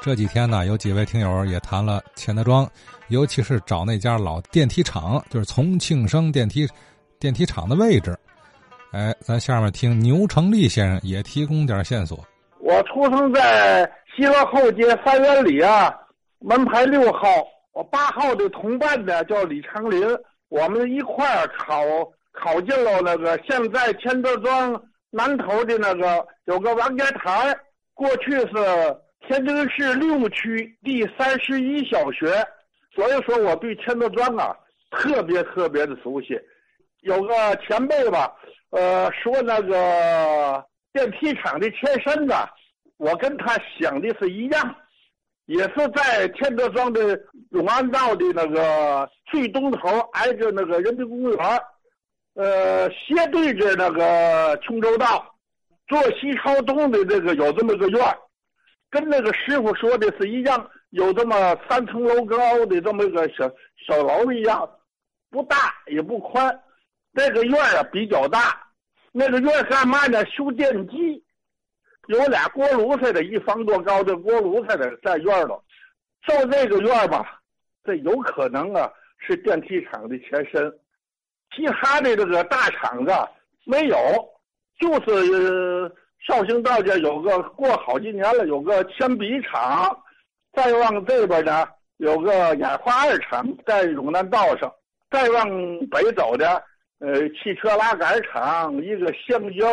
这几天呢，有几位听友也谈了钱德庄，尤其是找那家老电梯厂，就是重庆生电梯电梯厂的位置。哎，咱下面听牛成立先生也提供点线索。我出生在西河后街三元里啊，门牌六号。我八号的同伴呢叫李长林，我们一块儿考考进了那个现在钱德庄南头的那个有个王家台，过去是。天津市六区第三十一小学，所以说我对钱德庄啊特别特别的熟悉。有个前辈吧，呃，说那个电梯厂的前身呢，我跟他想的是一样，也是在天德庄的永安道的那个最东头，挨着那个人民公园，呃，斜对着那个琼州道，坐西朝东的这个有这么个院儿。跟那个师傅说的是一样，有这么三层楼高的这么一个小小楼一样，不大也不宽，这个院啊比较大。那个院干嘛呢？修电机，有俩锅炉似的，一方多高的锅炉似的在院里。就这个院吧，这有可能啊是电梯厂的前身，其他的这个大厂子没有，就是。绍兴道家有个过好几年了，有个铅笔厂，再往这边呢有个演化二厂在永南道上，再往北走的，呃，汽车拉杆厂，一个橡胶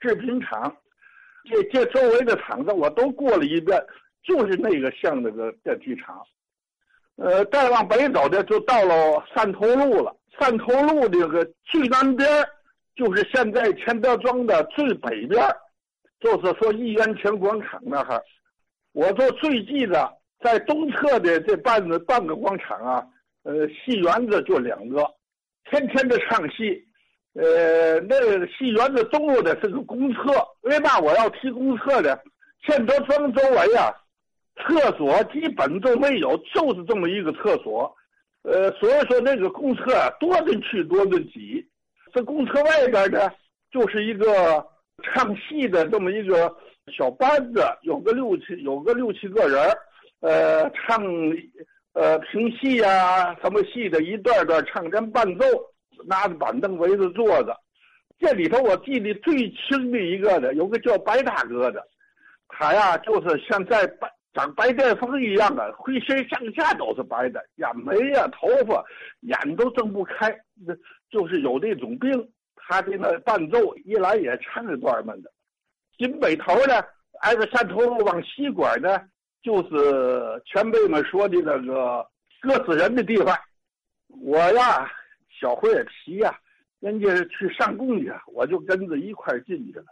制品厂，这这周围的厂子我都过了一遍，就是那个像那个电梯厂，呃，再往北走的就到了汕头路了，汕头路这个最南边就是现在钱德庄的最北边。就是说，一元钱广场那哈，我就最记得在东侧的这半个半个广场啊，呃，戏园子就两个，天天的唱戏，呃，那个戏园子东路的是个公厕，为嘛我要提公厕呢？钱德庄周围啊，厕所基本都没有，就是这么一个厕所，呃，所以说那个公厕多的去多的挤，这公厕外边呢，就是一个。唱戏的这么一个小班子，有个六七，有个六七个人呃，唱，呃，评戏呀，什么戏的，一段段唱，连伴奏，拿着板凳围着坐着。这里头我记得最清的一个的，有个叫白大哥的，他呀，就是像在白长白癜风一样的，浑身上下都是白的，眼眉呀、头发、眼都睁不开，就是有那种病。他的那伴奏一来也唱着段们的，进北头呢，挨着山头往西拐呢，就是前辈们说的那个割死人的地方。我呀，小灰皮呀，人家去上供去，我就跟着一块进去了。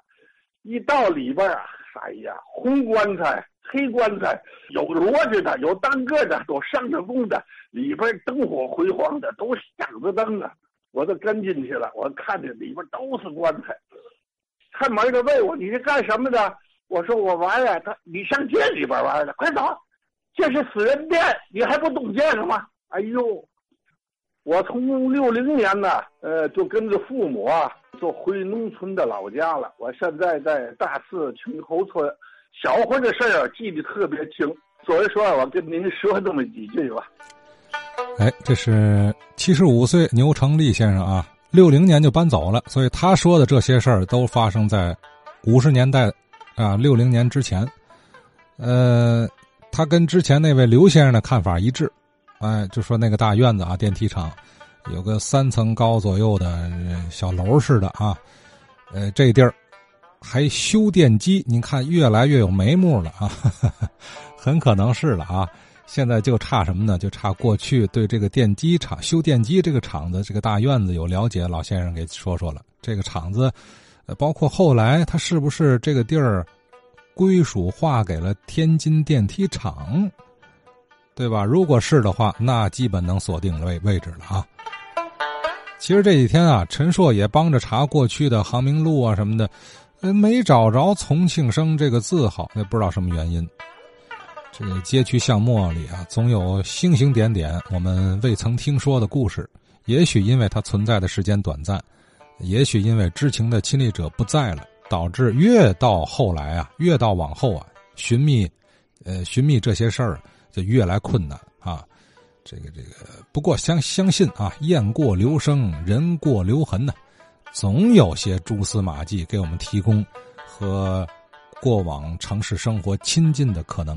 一到里边啊，哎呀，红棺材、黑棺材，有摞着的，有单个的，有上着供的，里边灯火辉煌的，都响着灯啊。我都跟进去了，我看见里边都是棺材。看门的问我你是干什么的？我说我玩呀。他你上这里边玩的，快走！这是死人店，你还不懂这个吗？哎呦，我从六零年呢，呃，就跟着父母啊，就回农村的老家了。我现在在大寺青头村，小会的事儿记得特别清，所以说我跟您说这么几句吧。哎，这是七十五岁牛成立先生啊，六零年就搬走了，所以他说的这些事儿都发生在五十年代啊，六零年之前。呃，他跟之前那位刘先生的看法一致，哎，就说那个大院子啊，电梯厂有个三层高左右的小楼似的啊，呃，这地儿还修电机，您看越来越有眉目了啊，很可能是了啊。现在就差什么呢？就差过去对这个电机厂修电机这个厂子这个大院子有了解，老先生给说说了。这个厂子，呃，包括后来他是不是这个地儿归属划给了天津电梯厂，对吧？如果是的话，那基本能锁定位位置了啊。其实这几天啊，陈硕也帮着查过去的航明路啊什么的，没找着“重庆生”这个字号，也不知道什么原因。这个街区巷陌里啊总有星星点点我们未曾听说的故事。也许因为它存在的时间短暂也许因为知情的亲历者不在了导致越到后来啊越到往后啊寻觅呃寻觅这些事儿就越来困难啊。这个这个不过相相信啊雁过留声人过留痕呢总有些蛛丝马迹给我们提供和过往城市生活亲近的可能。